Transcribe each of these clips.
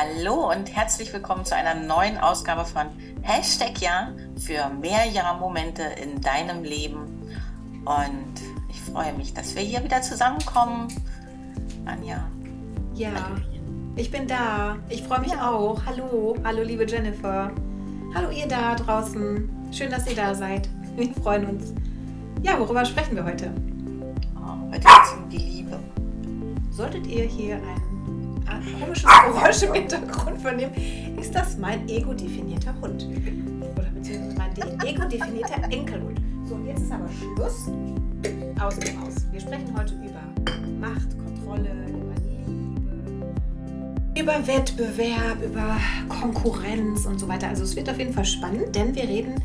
Hallo und herzlich willkommen zu einer neuen Ausgabe von Hashtag Ja für mehr Ja-Momente in deinem Leben. Und ich freue mich, dass wir hier wieder zusammenkommen. Anja. Ja, ich bin da. Ich freue mich ja. auch. Hallo, hallo liebe Jennifer. Hallo ihr da draußen. Schön, dass ihr da seid. Wir freuen uns. Ja, worüber sprechen wir heute? Oh, heute geht es um die Liebe. Solltet ihr hier ein komisches Geräusch im Hintergrund vernehmen, ist das mein ego-definierter Hund. Oder beziehungsweise mein ego-definierter Enkelhund. So, und jetzt ist aber Schluss. Aus dem Aus. Wir sprechen heute über Macht, Kontrolle, über Liebe, über Wettbewerb, über Konkurrenz und so weiter. Also es wird auf jeden Fall spannend, denn wir reden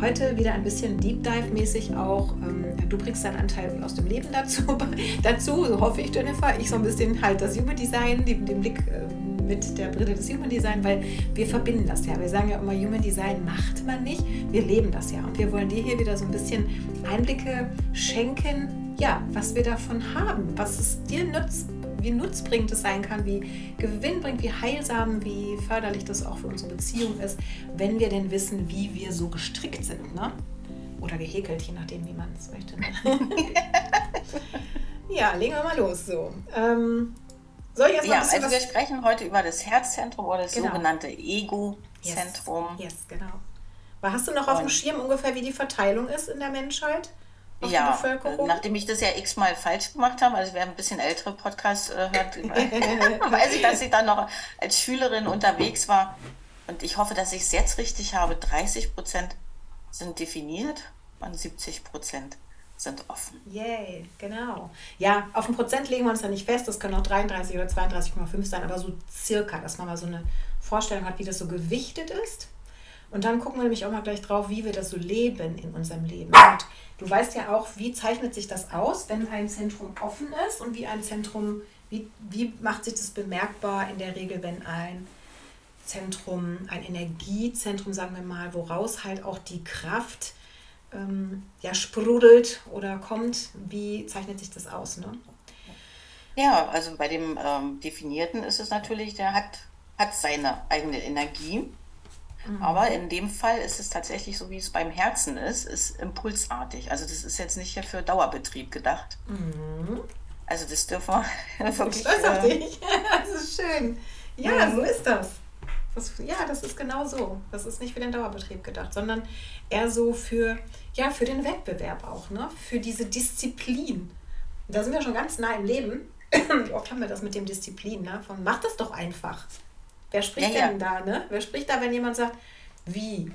heute wieder ein bisschen Deep Dive-mäßig auch. Ähm, du bringst deinen Anteil aus dem Leben dazu, dazu, so hoffe ich, Jennifer. Ich so ein bisschen halt das Human Design, den, den Blick äh, mit der Brille des Human Design, weil wir verbinden das ja. Wir sagen ja immer, Human Design macht man nicht, wir leben das ja. Und wir wollen dir hier wieder so ein bisschen Einblicke schenken, ja, was wir davon haben, was es dir nützt wie nutzbringend es sein kann, wie gewinnbringend, wie heilsam, wie förderlich das auch für unsere Beziehung ist, wenn wir denn wissen, wie wir so gestrickt sind. Ne? Oder gehäkelt, je nachdem, wie man es möchte. Ne? ja, legen wir mal los. So. Ähm, soll ich erstmal ja, also was... wir sprechen heute über das Herzzentrum oder das genau. sogenannte Ego-Zentrum. Yes, yes, genau. Aber hast du noch auf dem Schirm ungefähr, wie die Verteilung ist in der Menschheit? Ja, nachdem ich das ja x-mal falsch gemacht habe, also wer ein bisschen ältere Podcasts äh, hört, weiß ich, dass ich dann noch als Schülerin unterwegs war. Und ich hoffe, dass ich es jetzt richtig habe. 30 Prozent sind definiert und 70 Prozent sind offen. Yay, genau. Ja, auf ein Prozent legen wir uns da nicht fest. Das können auch 33 oder 32,5 sein, aber so circa, dass man mal so eine Vorstellung hat, wie das so gewichtet ist. Und dann gucken wir nämlich auch mal gleich drauf, wie wir das so leben in unserem Leben. Und du weißt ja auch, wie zeichnet sich das aus, wenn ein Zentrum offen ist und wie ein Zentrum, wie, wie macht sich das bemerkbar in der Regel, wenn ein Zentrum, ein Energiezentrum, sagen wir mal, woraus halt auch die Kraft ähm, ja, sprudelt oder kommt, wie zeichnet sich das aus? Ne? Ja, also bei dem ähm, Definierten ist es natürlich, der hat, hat seine eigene Energie Mhm. Aber in dem Fall ist es tatsächlich so, wie es beim Herzen ist, ist impulsartig. Also das ist jetzt nicht hier für Dauerbetrieb gedacht. Mhm. Also das dürfen wir wirklich... Stolz auf äh, dich. das ist schön. Ja, mhm. so ist das. das. Ja, das ist genau so. Das ist nicht für den Dauerbetrieb gedacht, sondern eher so für, ja, für den Wettbewerb auch, ne? für diese Disziplin. Da sind wir schon ganz nah im Leben. Wie oft haben wir das mit dem Disziplin, ne? von mach das doch einfach. Wer spricht ja, denn da, ne? Wer spricht da, wenn jemand sagt, wie?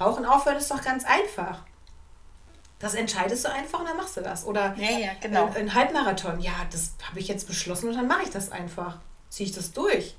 Rauchen aufhören ist doch ganz einfach. Das entscheidest du einfach und dann machst du das. Oder ja, ja, genau. ein, ein Halbmarathon. Ja, das habe ich jetzt beschlossen und dann mache ich das einfach. Ziehe ich das durch.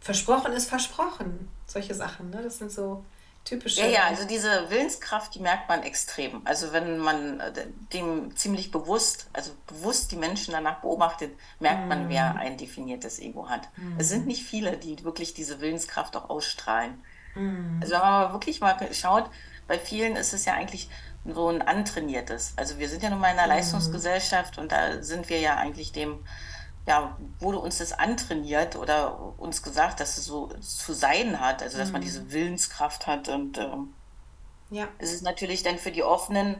Versprochen ist versprochen. Solche Sachen, ne? Das sind so typische. Ja, ja, also diese Willenskraft, die merkt man extrem. Also wenn man äh, dem ziemlich bewusst, also bewusst die Menschen danach beobachtet, merkt man, wer mhm. ein definiertes Ego hat. Mm. Es sind nicht viele, die wirklich diese Willenskraft auch ausstrahlen. Mm. Also wenn man wirklich mal schaut, bei vielen ist es ja eigentlich so ein antrainiertes. Also wir sind ja nun mal in einer mhm. Leistungsgesellschaft und da sind wir ja eigentlich dem ja, wurde uns das antrainiert oder uns gesagt, dass es so zu sein hat, also dass mhm. man diese Willenskraft hat und ähm, ja. es ist natürlich dann für die Offenen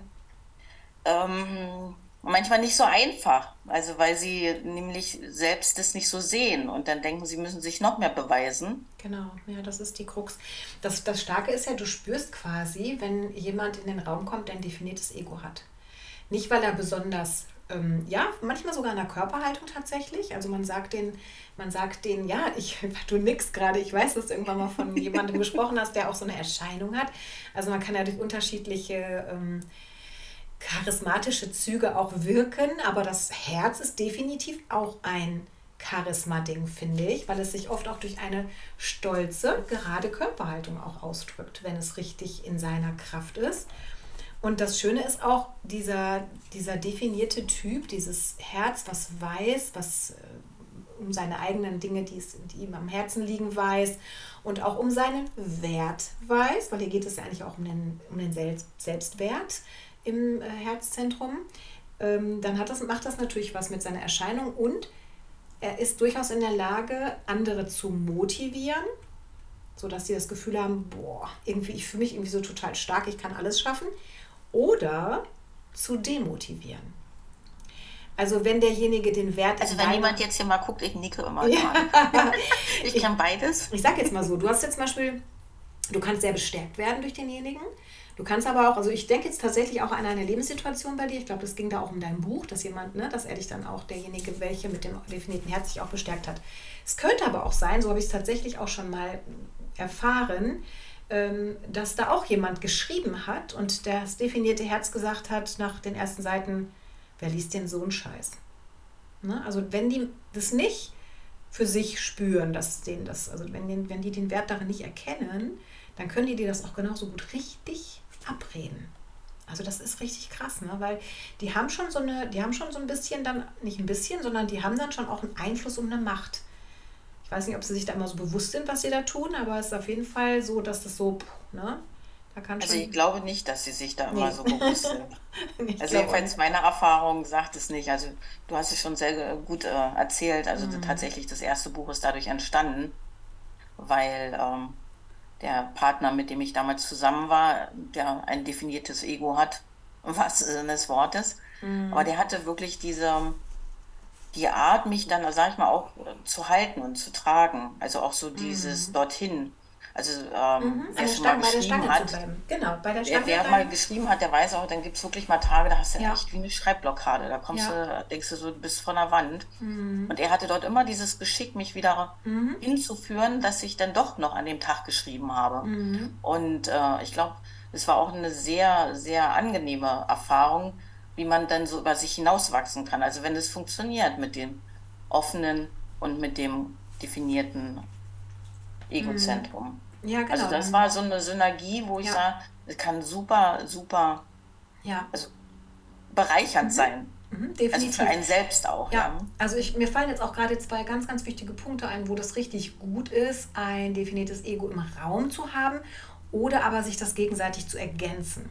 ähm, manchmal nicht so einfach, also weil sie nämlich selbst das nicht so sehen und dann denken, sie müssen sich noch mehr beweisen. Genau, ja, das ist die Krux. Das, das Starke ist ja, du spürst quasi, wenn jemand in den Raum kommt, der ein definiertes Ego hat. Nicht, weil er besonders ähm, ja, manchmal sogar in der Körperhaltung tatsächlich. Also man sagt den, man sagt den, ja, ich, du nix gerade, ich weiß, dass du irgendwann mal von jemandem gesprochen hast, der auch so eine Erscheinung hat. Also man kann ja durch unterschiedliche ähm, charismatische Züge auch wirken, aber das Herz ist definitiv auch ein Charisma-Ding, finde ich, weil es sich oft auch durch eine stolze, gerade Körperhaltung auch ausdrückt, wenn es richtig in seiner Kraft ist. Und das Schöne ist auch, dieser, dieser definierte Typ, dieses Herz, was weiß, was äh, um seine eigenen Dinge, die, es, die ihm am Herzen liegen, weiß und auch um seinen Wert weiß, weil hier geht es ja eigentlich auch um den, um den Selbstwert im äh, Herzzentrum, ähm, dann hat das, macht das natürlich was mit seiner Erscheinung und er ist durchaus in der Lage, andere zu motivieren, sodass sie das Gefühl haben, boah, irgendwie, ich fühle mich irgendwie so total stark, ich kann alles schaffen. Oder zu demotivieren. Also wenn derjenige den Wert. Also wenn jemand jetzt hier mal guckt, ich nicke immer. Ja. ich kann beides. Ich sag jetzt mal so, du hast jetzt zum Beispiel, du kannst sehr bestärkt werden durch denjenigen. Du kannst aber auch, also ich denke jetzt tatsächlich auch an eine Lebenssituation bei dir. Ich glaube, das ging da auch um dein Buch, dass jemand, ne, dass er dich dann auch, derjenige, welche mit dem definierten Herz sich auch bestärkt hat. Es könnte aber auch sein, so habe ich es tatsächlich auch schon mal erfahren, dass da auch jemand geschrieben hat und das definierte Herz gesagt hat nach den ersten Seiten, wer liest denn so einen Scheiß? Ne? Also wenn die das nicht für sich spüren, dass denen das, also wenn, wenn die den Wert darin nicht erkennen, dann können die dir das auch genauso gut richtig abreden. Also das ist richtig krass, ne? weil die haben schon so eine, die haben schon so ein bisschen dann, nicht ein bisschen, sondern die haben dann schon auch einen Einfluss um eine Macht. Ich weiß nicht, ob sie sich da immer so bewusst sind, was sie da tun, aber es ist auf jeden Fall so, dass das so, ne? also ich glaube nicht, dass sie sich da immer nee. so bewusst sind. also jedenfalls meine Erfahrung sagt es nicht. Also du hast es schon sehr gut äh, erzählt. Also mhm. tatsächlich das erste Buch ist dadurch entstanden, weil ähm, der Partner, mit dem ich damals zusammen war, der ein definiertes Ego hat, was Sinne des Wortes. Mhm. Aber der hatte wirklich diese, die Art, mich dann, sag ich mal, auch zu halten und zu tragen. Also auch so dieses mhm. dorthin. Also ähm, mhm, wer schon Stange, mal geschrieben hat, genau, bei der Stange wer, wer mal geschrieben hat, der weiß auch, dann gibt es wirklich mal Tage, da hast du ja. echt wie eine Schreibblockade. Da kommst ja. du, denkst du so, du bist von der Wand. Mhm. Und er hatte dort immer dieses Geschick, mich wieder mhm. hinzuführen, dass ich dann doch noch an dem Tag geschrieben habe. Mhm. Und äh, ich glaube, es war auch eine sehr, sehr angenehme Erfahrung, wie man dann so über sich hinauswachsen kann. Also wenn es funktioniert mit dem offenen und mit dem definierten Egozentrum. Mhm. Ja, genau. Also das war so eine Synergie, wo ich ja. sage, es kann super, super ja. also bereichernd mhm. sein. Mhm, also für einen selbst auch. Ja, ja. also ich, mir fallen jetzt auch gerade zwei ganz, ganz wichtige Punkte ein, wo das richtig gut ist, ein definiertes Ego im Raum zu haben oder aber sich das gegenseitig zu ergänzen.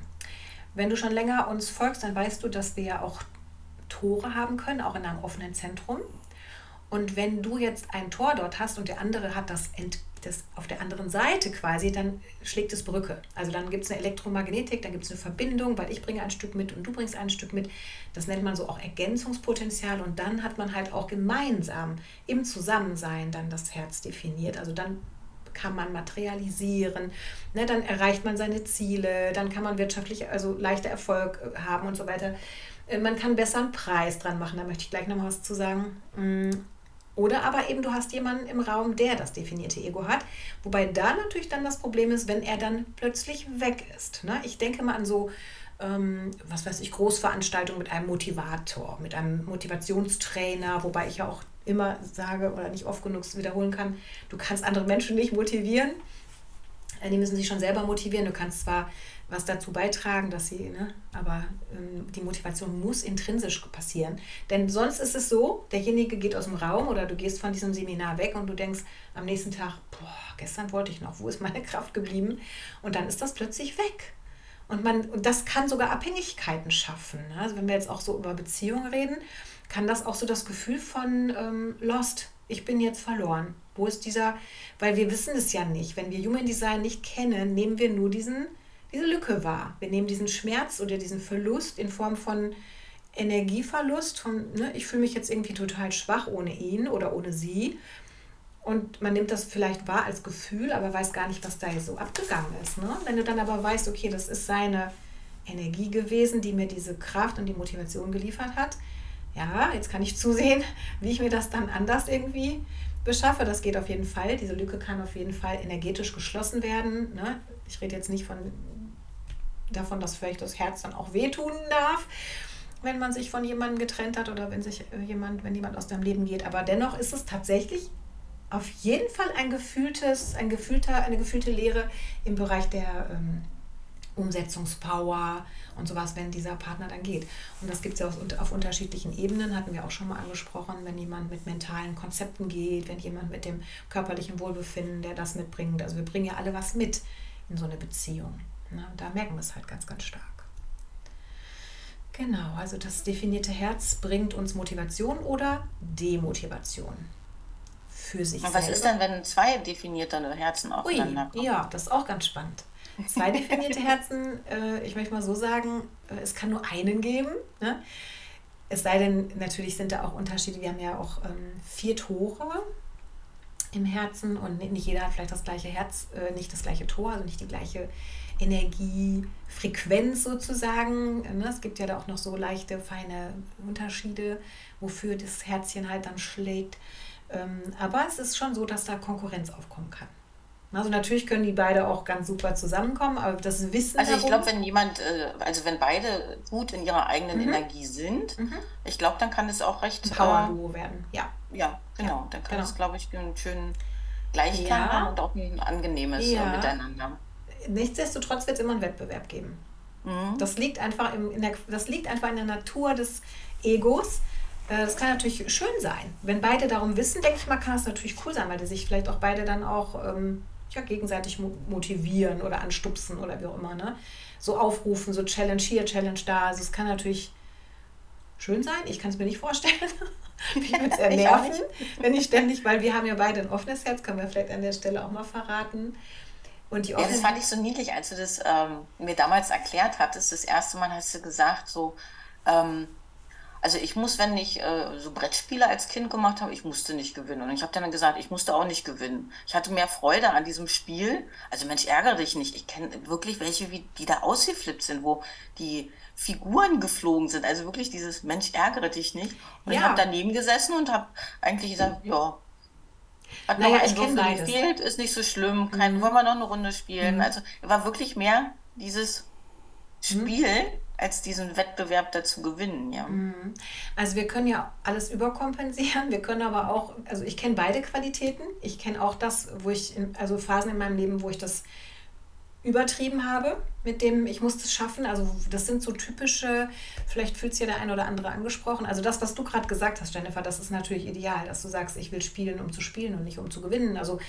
Wenn du schon länger uns folgst, dann weißt du, dass wir ja auch Tore haben können, auch in einem offenen Zentrum. Und wenn du jetzt ein Tor dort hast und der andere hat das, das auf der anderen Seite quasi, dann schlägt es Brücke. Also dann gibt es eine Elektromagnetik, dann gibt es eine Verbindung, weil ich bringe ein Stück mit und du bringst ein Stück mit. Das nennt man so auch Ergänzungspotenzial und dann hat man halt auch gemeinsam im Zusammensein dann das Herz definiert. Also dann kann man materialisieren, ne, dann erreicht man seine Ziele, dann kann man wirtschaftlich also leichter Erfolg äh, haben und so weiter. Äh, man kann besser einen Preis dran machen, da möchte ich gleich noch was zu sagen. Mm, oder aber eben du hast jemanden im Raum, der das definierte Ego hat. Wobei da natürlich dann das Problem ist, wenn er dann plötzlich weg ist. Ne? Ich denke mal an so, ähm, was weiß ich, Großveranstaltungen mit einem Motivator, mit einem Motivationstrainer, wobei ich ja auch immer sage oder nicht oft genug wiederholen kann, du kannst andere Menschen nicht motivieren. Äh, die müssen sich schon selber motivieren. Du kannst zwar was dazu beitragen, dass sie, ne, aber ähm, die Motivation muss intrinsisch passieren. Denn sonst ist es so, derjenige geht aus dem Raum oder du gehst von diesem Seminar weg und du denkst am nächsten Tag, boah, gestern wollte ich noch, wo ist meine Kraft geblieben? Und dann ist das plötzlich weg. Und, man, und das kann sogar Abhängigkeiten schaffen. Ne? Also wenn wir jetzt auch so über Beziehungen reden, kann das auch so das Gefühl von ähm, Lost, ich bin jetzt verloren. Wo ist dieser, weil wir wissen es ja nicht. Wenn wir Human Design nicht kennen, nehmen wir nur diesen diese Lücke wahr. Wir nehmen diesen Schmerz oder diesen Verlust in Form von Energieverlust, von ne, ich fühle mich jetzt irgendwie total schwach ohne ihn oder ohne sie. Und man nimmt das vielleicht wahr als Gefühl, aber weiß gar nicht, was da so abgegangen ist. Ne? Wenn du dann aber weißt, okay, das ist seine Energie gewesen, die mir diese Kraft und die Motivation geliefert hat, ja, jetzt kann ich zusehen, wie ich mir das dann anders irgendwie beschaffe. Das geht auf jeden Fall. Diese Lücke kann auf jeden Fall energetisch geschlossen werden. Ne? Ich rede jetzt nicht von davon, dass vielleicht das Herz dann auch wehtun darf, wenn man sich von jemandem getrennt hat oder wenn sich jemand, wenn jemand aus deinem Leben geht. Aber dennoch ist es tatsächlich auf jeden Fall ein gefühltes, ein gefühlter, eine gefühlte Lehre im Bereich der ähm, Umsetzungspower und sowas, wenn dieser Partner dann geht. Und das gibt es ja auf, auf unterschiedlichen Ebenen, hatten wir auch schon mal angesprochen, wenn jemand mit mentalen Konzepten geht, wenn jemand mit dem körperlichen Wohlbefinden, der das mitbringt. Also wir bringen ja alle was mit in so eine Beziehung. Ne? Da merken wir es halt ganz, ganz stark. Genau, also das definierte Herz bringt uns Motivation oder Demotivation für sich Und was selber. ist denn, wenn zwei definierte Herzen aufeinander kommen? Ja, das ist auch ganz spannend. Zwei definierte Herzen, äh, ich möchte mal so sagen, äh, es kann nur einen geben. Ne? Es sei denn, natürlich sind da auch Unterschiede. Wir haben ja auch ähm, vier Tore im Herzen und nicht jeder hat vielleicht das gleiche Herz, äh, nicht das gleiche Tor, also nicht die gleiche Energiefrequenz sozusagen. Ne? Es gibt ja da auch noch so leichte, feine Unterschiede, wofür das Herzchen halt dann schlägt. Ähm, aber es ist schon so, dass da Konkurrenz aufkommen kann. Also natürlich können die beide auch ganz super zusammenkommen, aber das Wissen. Also ich glaube, wenn jemand, äh, also wenn beide gut in ihrer eigenen mhm. Energie sind, mhm. ich glaube, dann kann es auch recht. Ein Power-Duo äh, werden, ja. Ja, genau. Dann kann genau. es, glaube ich, einen schönen Gleichklang ja. und auch ein angenehmes ja. Miteinander. Nichtsdestotrotz wird es immer einen Wettbewerb geben. Mhm. Das, liegt einfach im, in der, das liegt einfach in der Natur des Egos. Das kann natürlich schön sein. Wenn beide darum wissen, denke ich mal, kann es natürlich cool sein, weil die sich vielleicht auch beide dann auch ähm, ja, gegenseitig motivieren oder anstupsen oder wie auch immer. Ne? So aufrufen, so Challenge hier, Challenge da. Also es kann natürlich schön sein. Ich kann es mir nicht vorstellen. ich würde es eher nerven, wenn ich ständig, weil wir haben ja beide ein offenes Herz, können wir vielleicht an der Stelle auch mal verraten. Und die ja, das fand ich so niedlich, als du das ähm, mir damals erklärt hattest. Das erste Mal hast du gesagt, so, ähm, also ich muss, wenn ich äh, so Brettspiele als Kind gemacht habe, ich musste nicht gewinnen. Und ich habe dann gesagt, ich musste auch nicht gewinnen. Ich hatte mehr Freude an diesem Spiel. Also Mensch, ärgere dich nicht. Ich kenne wirklich welche, wie, die da ausgeflippt sind, wo die Figuren geflogen sind. Also wirklich dieses Mensch, ärgere dich nicht. Und ja. ich habe daneben gesessen und habe eigentlich gesagt, ja, hat naja, noch ein Würfel gefehlt, ist nicht so schlimm. Kein, mhm. Wollen wir noch eine Runde spielen? Mhm. Also war wirklich mehr dieses mhm. Spiel. Mhm als diesen Wettbewerb dazu gewinnen, ja. Mhm. Also wir können ja alles überkompensieren, wir können aber auch, also ich kenne beide Qualitäten. Ich kenne auch das, wo ich, in, also Phasen in meinem Leben, wo ich das übertrieben habe mit dem, ich muss das schaffen. Also das sind so typische, vielleicht fühlt sich ja der eine oder andere angesprochen. Also das, was du gerade gesagt hast, Jennifer, das ist natürlich ideal, dass du sagst, ich will spielen, um zu spielen und nicht um zu gewinnen. Also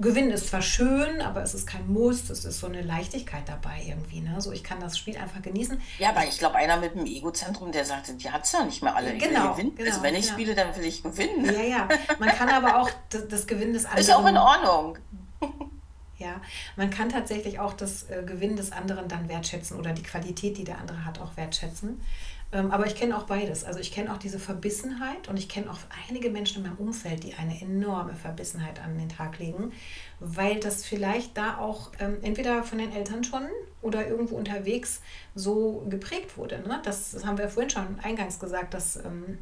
gewinnen ist zwar schön, aber es ist kein Muss, es ist so eine Leichtigkeit dabei irgendwie. Ne? So, ich kann das Spiel einfach genießen. Ja, aber ich glaube, einer mit dem Egozentrum, der sagt, die hat es ja nicht mehr alle. Genau, genau, Also wenn ich ja. spiele, dann will ich gewinnen. Ja, ja. Man kann aber auch das, das Gewinnen des anderen... Ist auch in Ordnung. Ja, man kann tatsächlich auch das äh, Gewinn des anderen dann wertschätzen oder die Qualität, die der andere hat, auch wertschätzen. Ähm, aber ich kenne auch beides. Also ich kenne auch diese Verbissenheit und ich kenne auch einige Menschen in meinem Umfeld, die eine enorme Verbissenheit an den Tag legen, weil das vielleicht da auch ähm, entweder von den Eltern schon oder irgendwo unterwegs so geprägt wurde. Ne? Das, das haben wir vorhin schon eingangs gesagt, dass ähm,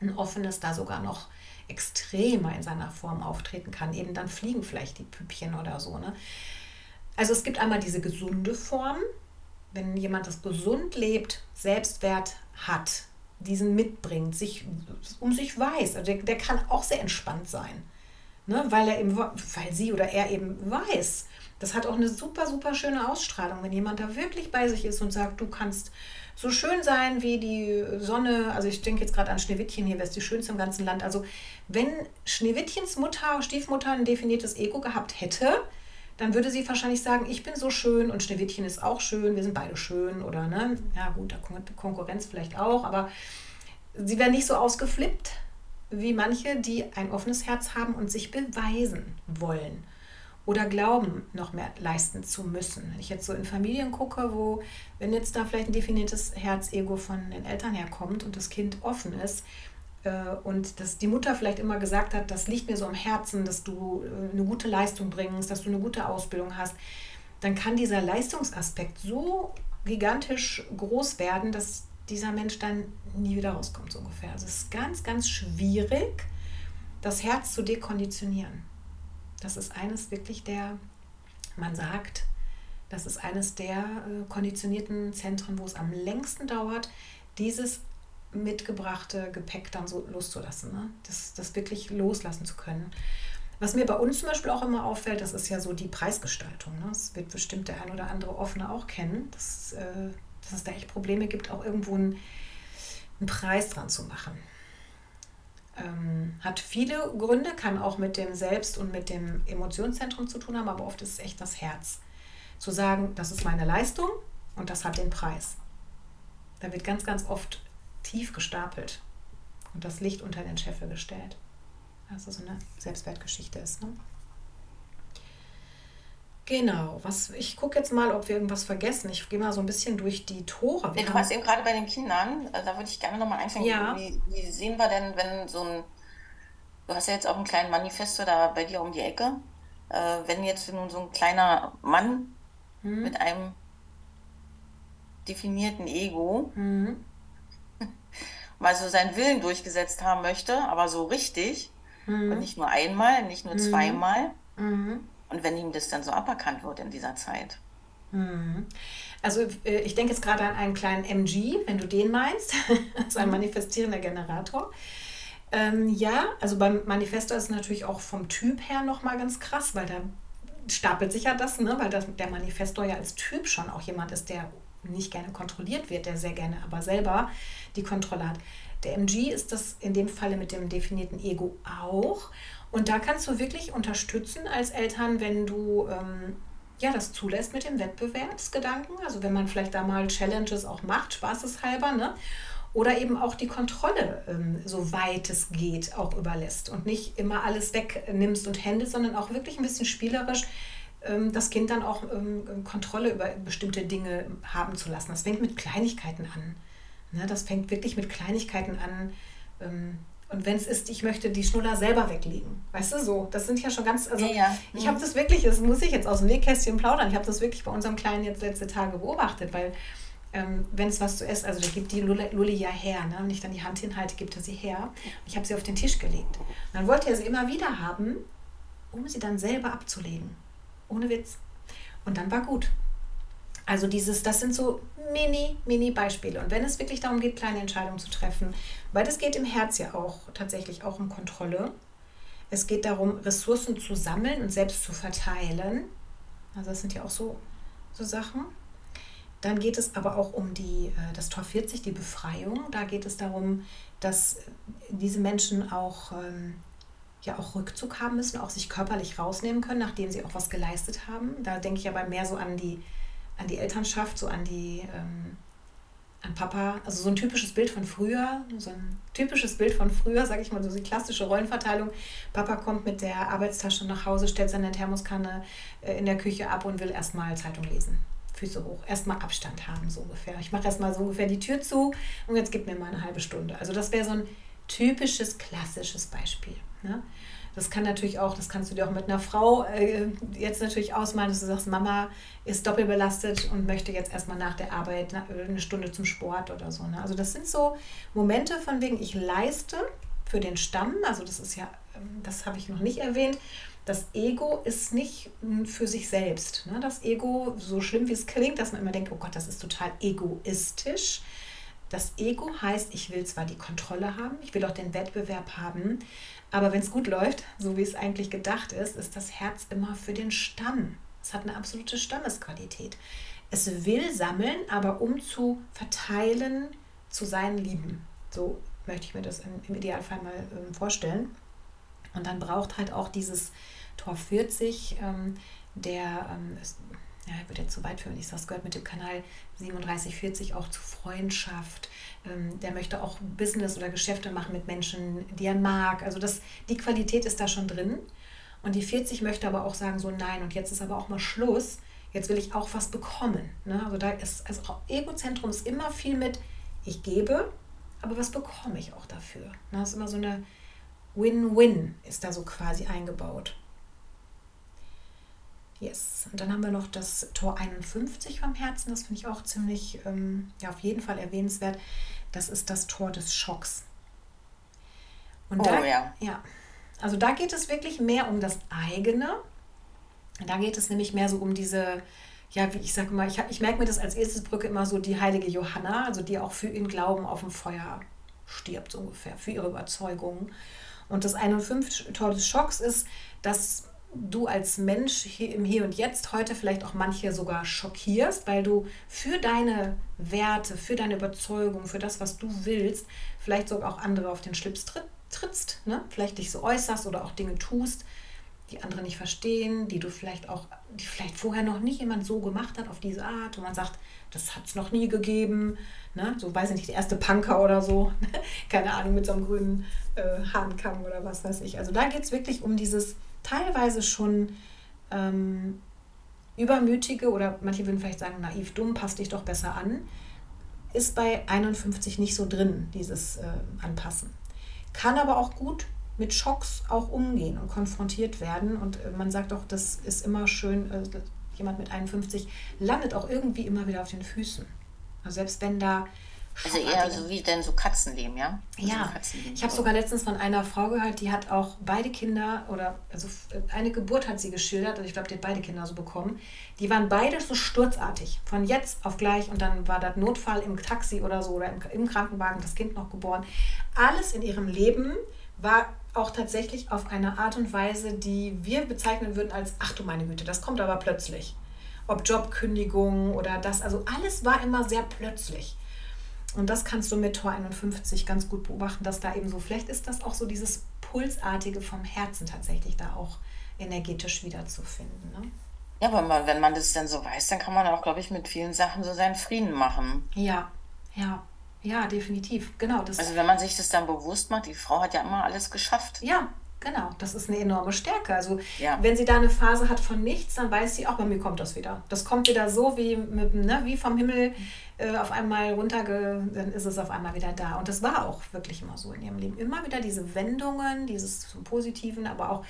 ein offenes da sogar noch extremer in seiner Form auftreten kann. Eben dann fliegen vielleicht die Püppchen oder so. Ne? Also es gibt einmal diese gesunde Form, wenn jemand das gesund lebt, Selbstwert hat, diesen mitbringt, sich um sich weiß. Also der, der kann auch sehr entspannt sein. Ne? Weil er eben, weil sie oder er eben weiß. Das hat auch eine super, super schöne Ausstrahlung, wenn jemand da wirklich bei sich ist und sagt, du kannst so schön sein wie die Sonne. Also ich denke jetzt gerade an Schneewittchen, hier wäre es die schönste im ganzen Land. Also wenn Schneewittchens Mutter, Stiefmutter ein definiertes Ego gehabt hätte, dann würde sie wahrscheinlich sagen, ich bin so schön und Schneewittchen ist auch schön, wir sind beide schön oder ne? Ja gut, da Konkurrenz vielleicht auch, aber sie wäre nicht so ausgeflippt wie manche, die ein offenes Herz haben und sich beweisen wollen oder glauben, noch mehr leisten zu müssen. Wenn ich jetzt so in Familien gucke, wo, wenn jetzt da vielleicht ein definiertes Herzego von den Eltern herkommt und das Kind offen ist, äh, und dass die Mutter vielleicht immer gesagt hat, das liegt mir so am Herzen, dass du äh, eine gute Leistung bringst, dass du eine gute Ausbildung hast, dann kann dieser Leistungsaspekt so gigantisch groß werden, dass dieser Mensch dann nie wieder rauskommt, so ungefähr. Also es ist ganz, ganz schwierig, das Herz zu dekonditionieren. Das ist eines wirklich der, man sagt, das ist eines der äh, konditionierten Zentren, wo es am längsten dauert, dieses mitgebrachte Gepäck dann so loszulassen, ne? das, das wirklich loslassen zu können. Was mir bei uns zum Beispiel auch immer auffällt, das ist ja so die Preisgestaltung. Ne? Das wird bestimmt der ein oder andere Offene auch kennen, dass, äh, dass es da echt Probleme gibt, auch irgendwo einen, einen Preis dran zu machen ähm, hat viele Gründe, kann auch mit dem Selbst- und mit dem Emotionszentrum zu tun haben, aber oft ist es echt das Herz. Zu sagen, das ist meine Leistung und das hat den Preis. Da wird ganz, ganz oft tief gestapelt und das Licht unter den Scheffel gestellt. Also so eine Selbstwertgeschichte ist. Ne? Genau, was, ich gucke jetzt mal, ob wir irgendwas vergessen. Ich gehe mal so ein bisschen durch die Tore. Nee, du warst eben gerade bei den Kindern, äh, da würde ich gerne nochmal einfangen. Ja. Wie, wie, sehen wir denn, wenn so ein, du hast ja jetzt auch einen kleinen Manifesto da bei dir um die Ecke, äh, wenn jetzt nun so ein kleiner Mann hm. mit einem definierten Ego hm. mal so seinen Willen durchgesetzt haben möchte, aber so richtig hm. und nicht nur einmal, nicht nur hm. zweimal. Mhm und wenn ihm das dann so aberkannt wird in dieser Zeit. Mhm. Also äh, ich denke jetzt gerade an einen kleinen MG, wenn du den meinst, also ein mhm. manifestierender Generator. Ähm, ja, also beim Manifestor ist es natürlich auch vom Typ her nochmal ganz krass, weil da stapelt sich ja das, ne? weil das, der Manifestor ja als Typ schon auch jemand ist, der nicht gerne kontrolliert wird, der sehr gerne aber selber die Kontrolle hat. Der MG ist das in dem Falle mit dem definierten Ego auch. Und da kannst du wirklich unterstützen als Eltern, wenn du ähm, ja, das zulässt mit dem Wettbewerbsgedanken. Also wenn man vielleicht da mal Challenges auch macht, spaßeshalber, ne? Oder eben auch die Kontrolle, ähm, so es geht, auch überlässt und nicht immer alles wegnimmst und händest, sondern auch wirklich ein bisschen spielerisch ähm, das Kind dann auch ähm, Kontrolle über bestimmte Dinge haben zu lassen. Das fängt mit Kleinigkeiten an. Ne? Das fängt wirklich mit Kleinigkeiten an. Und wenn es ist, ich möchte die Schnuller selber weglegen. Weißt du, so. Das sind ja schon ganz. Also, ja, ja. ich habe das wirklich, das muss ich jetzt aus dem Nähkästchen plaudern. Ich habe das wirklich bei unserem Kleinen jetzt letzte Tage beobachtet, weil, ähm, wenn es was zu essen, also der gibt die Lulli ja her. Ne? Wenn ich dann die Hand hinhalte, gibt er sie her. Ich habe sie auf den Tisch gelegt. Und dann wollte er sie immer wieder haben, um sie dann selber abzulegen. Ohne Witz. Und dann war gut. Also dieses, das sind so mini, mini Beispiele. Und wenn es wirklich darum geht, kleine Entscheidungen zu treffen, weil es geht im Herz ja auch tatsächlich auch um Kontrolle. Es geht darum, Ressourcen zu sammeln und selbst zu verteilen. Also das sind ja auch so, so Sachen. Dann geht es aber auch um die, äh, das Tor 40, die Befreiung. Da geht es darum, dass diese Menschen auch, ähm, ja auch Rückzug haben müssen, auch sich körperlich rausnehmen können, nachdem sie auch was geleistet haben. Da denke ich aber mehr so an die an die Elternschaft, so an die ähm, an Papa, also so ein typisches Bild von früher, so ein typisches Bild von früher, sage ich mal, so die klassische Rollenverteilung. Papa kommt mit der Arbeitstasche nach Hause, stellt seine Thermoskanne äh, in der Küche ab und will erstmal Zeitung lesen. Füße hoch, erstmal Abstand haben, so ungefähr. Ich mache erstmal so ungefähr die Tür zu und jetzt gib mir mal eine halbe Stunde. Also das wäre so ein typisches, klassisches Beispiel. Ne? Das kann natürlich auch, das kannst du dir auch mit einer Frau äh, jetzt natürlich ausmalen, dass du sagst, Mama ist doppelbelastet und möchte jetzt erstmal nach der Arbeit eine Stunde zum Sport oder so. Ne? Also das sind so Momente von wegen, ich leiste für den Stamm, also das ist ja, ähm, das habe ich noch nicht erwähnt, das Ego ist nicht hm, für sich selbst. Ne? Das Ego, so schlimm wie es klingt, dass man immer denkt, oh Gott, das ist total egoistisch. Das Ego heißt, ich will zwar die Kontrolle haben, ich will auch den Wettbewerb haben, aber wenn es gut läuft, so wie es eigentlich gedacht ist, ist das Herz immer für den Stamm. Es hat eine absolute Stammesqualität. Es will sammeln, aber um zu verteilen zu seinen Lieben. So möchte ich mir das im Idealfall mal ähm, vorstellen. Und dann braucht halt auch dieses Tor 40, ähm, der ähm, ist, ja, wird jetzt zu weit führen, ich sage, es gehört mit dem Kanal 3740 auch zu Freundschaft. Ähm, der möchte auch Business oder Geschäfte machen mit Menschen, die er mag. Also das, die Qualität ist da schon drin. Und die 40 möchte aber auch sagen, so nein, und jetzt ist aber auch mal Schluss. Jetzt will ich auch was bekommen. Ne? Also da ist, also Egozentrum ist immer viel mit, ich gebe, aber was bekomme ich auch dafür? Ne? Das ist immer so eine Win-Win ist da so quasi eingebaut. Yes. Und dann haben wir noch das Tor 51 vom Herzen. Das finde ich auch ziemlich, ähm, ja, auf jeden Fall erwähnenswert. Das ist das Tor des Schocks. Und oh, da, ja. ja. Also da geht es wirklich mehr um das eigene. Da geht es nämlich mehr so um diese, ja, wie ich sage mal, ich, ich merke mir das als erstes Brücke immer so die heilige Johanna, also die auch für ihren Glauben auf dem Feuer stirbt, so ungefähr, für ihre Überzeugungen. Und das 51 Tor des Schocks ist, dass du als Mensch hier im Hier und Jetzt heute vielleicht auch manche sogar schockierst, weil du für deine Werte, für deine Überzeugung, für das, was du willst, vielleicht sogar auch andere auf den Schlips tritt, trittst, ne? vielleicht dich so äußerst oder auch Dinge tust, die andere nicht verstehen, die du vielleicht auch, die vielleicht vorher noch nie jemand so gemacht hat auf diese Art, wo man sagt, das hat es noch nie gegeben. Ne? So weiß ich nicht, der erste Punker oder so, keine Ahnung, mit so einem grünen äh, Hahnkamm oder was weiß ich. Also da geht es wirklich um dieses teilweise schon ähm, übermütige oder manche würden vielleicht sagen, naiv dumm, passt dich doch besser an, ist bei 51 nicht so drin, dieses äh, Anpassen. Kann aber auch gut mit Schocks auch umgehen und konfrontiert werden. Und äh, man sagt auch, das ist immer schön, äh, jemand mit 51 landet auch irgendwie immer wieder auf den Füßen. Also selbst wenn da also eher so wie denn so Katzenleben, ja? Also ja, Katzenleben. ich habe sogar letztens von einer Frau gehört, die hat auch beide Kinder oder also eine Geburt hat sie geschildert, also ich glaube, die hat beide Kinder so bekommen. Die waren beide so sturzartig, von jetzt auf gleich und dann war das Notfall im Taxi oder so oder im, im Krankenwagen, das Kind noch geboren. Alles in ihrem Leben war auch tatsächlich auf eine Art und Weise, die wir bezeichnen würden als, ach du meine Güte, das kommt aber plötzlich. Ob Jobkündigung oder das, also alles war immer sehr plötzlich. Und das kannst du mit Tor 51 ganz gut beobachten, dass da eben so, vielleicht ist das auch so dieses Pulsartige vom Herzen tatsächlich da auch energetisch wiederzufinden. Ne? Ja, aber wenn man das dann so weiß, dann kann man auch, glaube ich, mit vielen Sachen so seinen Frieden machen. Ja, ja, ja, definitiv. Genau. Das also wenn man sich das dann bewusst macht, die Frau hat ja immer alles geschafft. Ja, Genau, das ist eine enorme Stärke. Also ja. wenn sie da eine Phase hat von nichts, dann weiß sie, auch bei mir kommt das wieder. Das kommt wieder so wie, mit, ne, wie vom Himmel äh, auf einmal runter, dann ist es auf einmal wieder da. Und das war auch wirklich immer so in ihrem Leben. Immer wieder diese Wendungen, dieses zum Positiven, aber auch,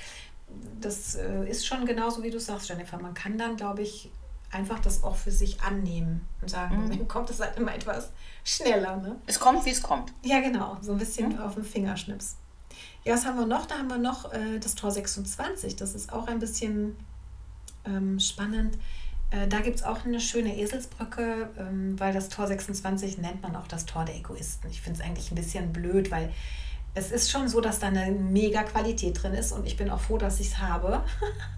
das äh, ist schon genauso, wie du sagst, Jennifer. Man kann dann, glaube ich, einfach das auch für sich annehmen und sagen, mhm. kommt es halt immer etwas schneller. Ne? Es kommt, wie es kommt. Ja, genau. So ein bisschen mhm. auf den Fingerschnips. Ja, was haben wir noch? Da haben wir noch äh, das Tor 26. Das ist auch ein bisschen ähm, spannend. Äh, da gibt es auch eine schöne Eselsbrücke, ähm, weil das Tor 26 nennt man auch das Tor der Egoisten. Ich finde es eigentlich ein bisschen blöd, weil es ist schon so, dass da eine mega Qualität drin ist und ich bin auch froh, dass ich es habe.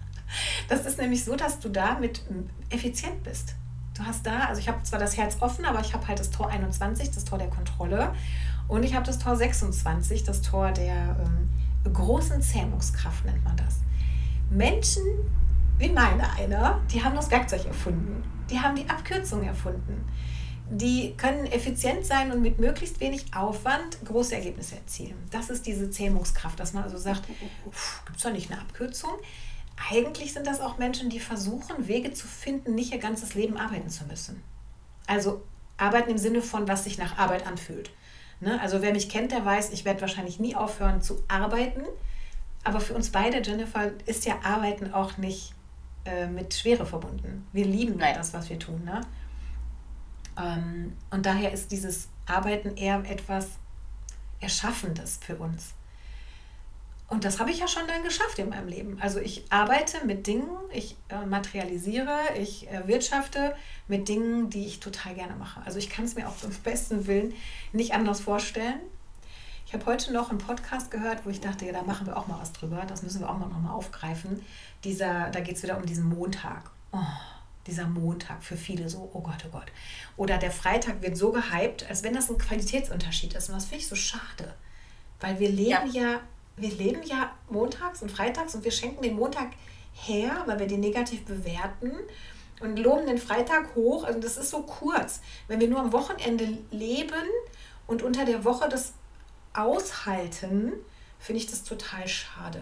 das ist nämlich so, dass du damit effizient bist. Du hast da, also ich habe zwar das Herz offen, aber ich habe halt das Tor 21, das Tor der Kontrolle. Und ich habe das Tor 26, das Tor der ähm, großen Zähmungskraft, nennt man das. Menschen wie meine einer, die haben das Werkzeug erfunden. Die haben die Abkürzung erfunden. Die können effizient sein und mit möglichst wenig Aufwand große Ergebnisse erzielen. Das ist diese Zähmungskraft, dass man also sagt, gibt es doch nicht eine Abkürzung? Eigentlich sind das auch Menschen, die versuchen, Wege zu finden, nicht ihr ganzes Leben arbeiten zu müssen. Also arbeiten im Sinne von, was sich nach Arbeit anfühlt. Ne? Also wer mich kennt, der weiß, ich werde wahrscheinlich nie aufhören zu arbeiten. Aber für uns beide, Jennifer, ist ja Arbeiten auch nicht äh, mit Schwere verbunden. Wir lieben Nein. das, was wir tun. Ne? Ähm, und daher ist dieses Arbeiten eher etwas Erschaffendes für uns. Und das habe ich ja schon dann geschafft in meinem Leben. Also ich arbeite mit Dingen, ich äh, materialisiere, ich äh, wirtschafte mit Dingen, die ich total gerne mache. Also ich kann es mir auch zum besten Willen nicht anders vorstellen. Ich habe heute noch einen Podcast gehört, wo ich dachte, ja, da machen wir auch mal was drüber. Das müssen wir auch mal nochmal aufgreifen. Dieser, da geht es wieder um diesen Montag. Oh, dieser Montag für viele so, oh Gott, oh Gott. Oder der Freitag wird so gehypt, als wenn das ein Qualitätsunterschied ist. Und das finde ich so schade. Weil wir leben ja, ja wir leben ja montags und freitags und wir schenken den Montag her, weil wir den negativ bewerten und loben den Freitag hoch. Also das ist so kurz. Wenn wir nur am Wochenende leben und unter der Woche das aushalten, finde ich das total schade.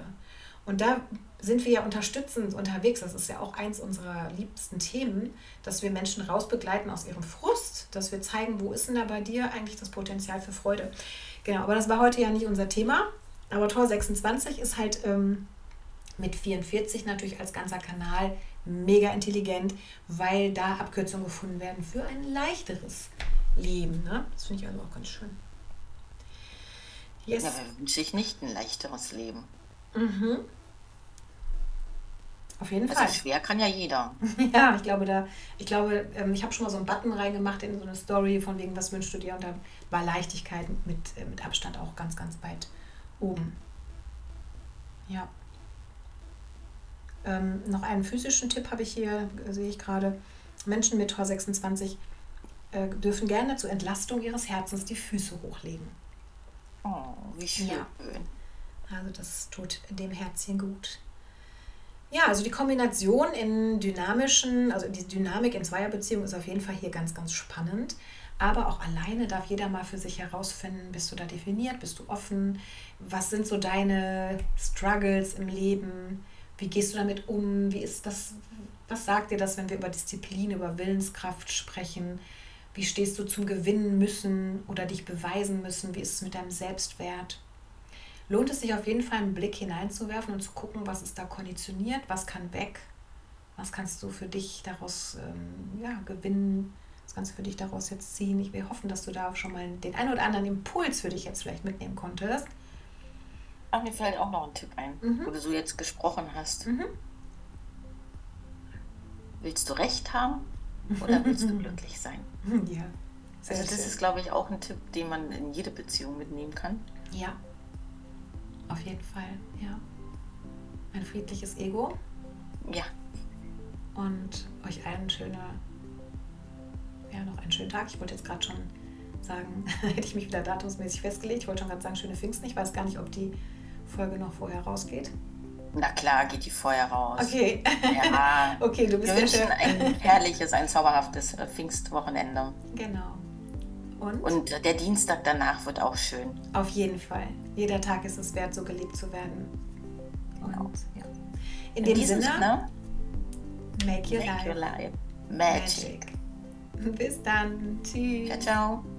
Und da sind wir ja unterstützend unterwegs. Das ist ja auch eins unserer liebsten Themen, dass wir Menschen rausbegleiten aus ihrem Frust, dass wir zeigen, wo ist denn da bei dir eigentlich das Potenzial für Freude. Genau, aber das war heute ja nicht unser Thema. Aber Tor 26 ist halt ähm, mit 44 natürlich als ganzer Kanal mega intelligent, weil da Abkürzungen gefunden werden für ein leichteres Leben. Ne? Das finde ich also auch ganz schön. Yes. Ja, wer wünscht sich nicht ein leichteres Leben? Mhm. Auf jeden also Fall. schwer kann ja jeder. ja, ich glaube, da, ich glaube, ähm, ich habe schon mal so einen Button reingemacht in so eine Story von wegen, was wünschst du dir? Und da war Leichtigkeit mit, äh, mit Abstand auch ganz, ganz weit oben. Ja. Ähm, noch einen physischen Tipp habe ich hier, sehe ich gerade. Menschen mit Tor 26 äh, dürfen gerne zur Entlastung ihres Herzens die Füße hochlegen. Oh, wie schön. Ja. Also das tut dem Herzchen gut. Ja, also die Kombination in dynamischen, also die Dynamik in Zweierbeziehungen ist auf jeden Fall hier ganz, ganz spannend. Aber auch alleine darf jeder mal für sich herausfinden, bist du da definiert, bist du offen, was sind so deine Struggles im Leben, wie gehst du damit um, wie ist das, was sagt dir das, wenn wir über Disziplin, über Willenskraft sprechen, wie stehst du zum Gewinnen müssen oder dich beweisen müssen, wie ist es mit deinem Selbstwert. Lohnt es sich auf jeden Fall einen Blick hineinzuwerfen und zu gucken, was ist da konditioniert, was kann weg, was kannst du für dich daraus ähm, ja, gewinnen kannst du für dich daraus jetzt ziehen? Ich will hoffen, dass du da schon mal den einen oder anderen Impuls für dich jetzt vielleicht mitnehmen konntest. Ach, mir fällt auch noch ein Tipp ein, mhm. wo du so jetzt gesprochen hast. Mhm. Willst du Recht haben oder willst du glücklich sein? Ja. Also das schön. ist, glaube ich, auch ein Tipp, den man in jede Beziehung mitnehmen kann. Ja, auf jeden Fall, ja. Ein friedliches Ego. Ja. Und euch allen schöne ja, noch einen schönen Tag. Ich wollte jetzt gerade schon sagen, hätte ich mich wieder datumsmäßig festgelegt. Ich wollte schon gerade sagen, schöne Pfingsten. Ich weiß gar nicht, ob die Folge noch vorher rausgeht. Na klar, geht die vorher raus. Okay. Ja. okay, du bist Wir wünschen ein herrliches, ein zauberhaftes äh, Pfingstwochenende. Genau. Und? Und der Dienstag danach wird auch schön. Auf jeden Fall. Jeder Tag ist es wert, so gelebt zu werden. Genau. Und, ja. In, In dem Sinne, Sinne, make your make life, your life magic. magic. Bis dann. Tschüss. Ciao, ciao.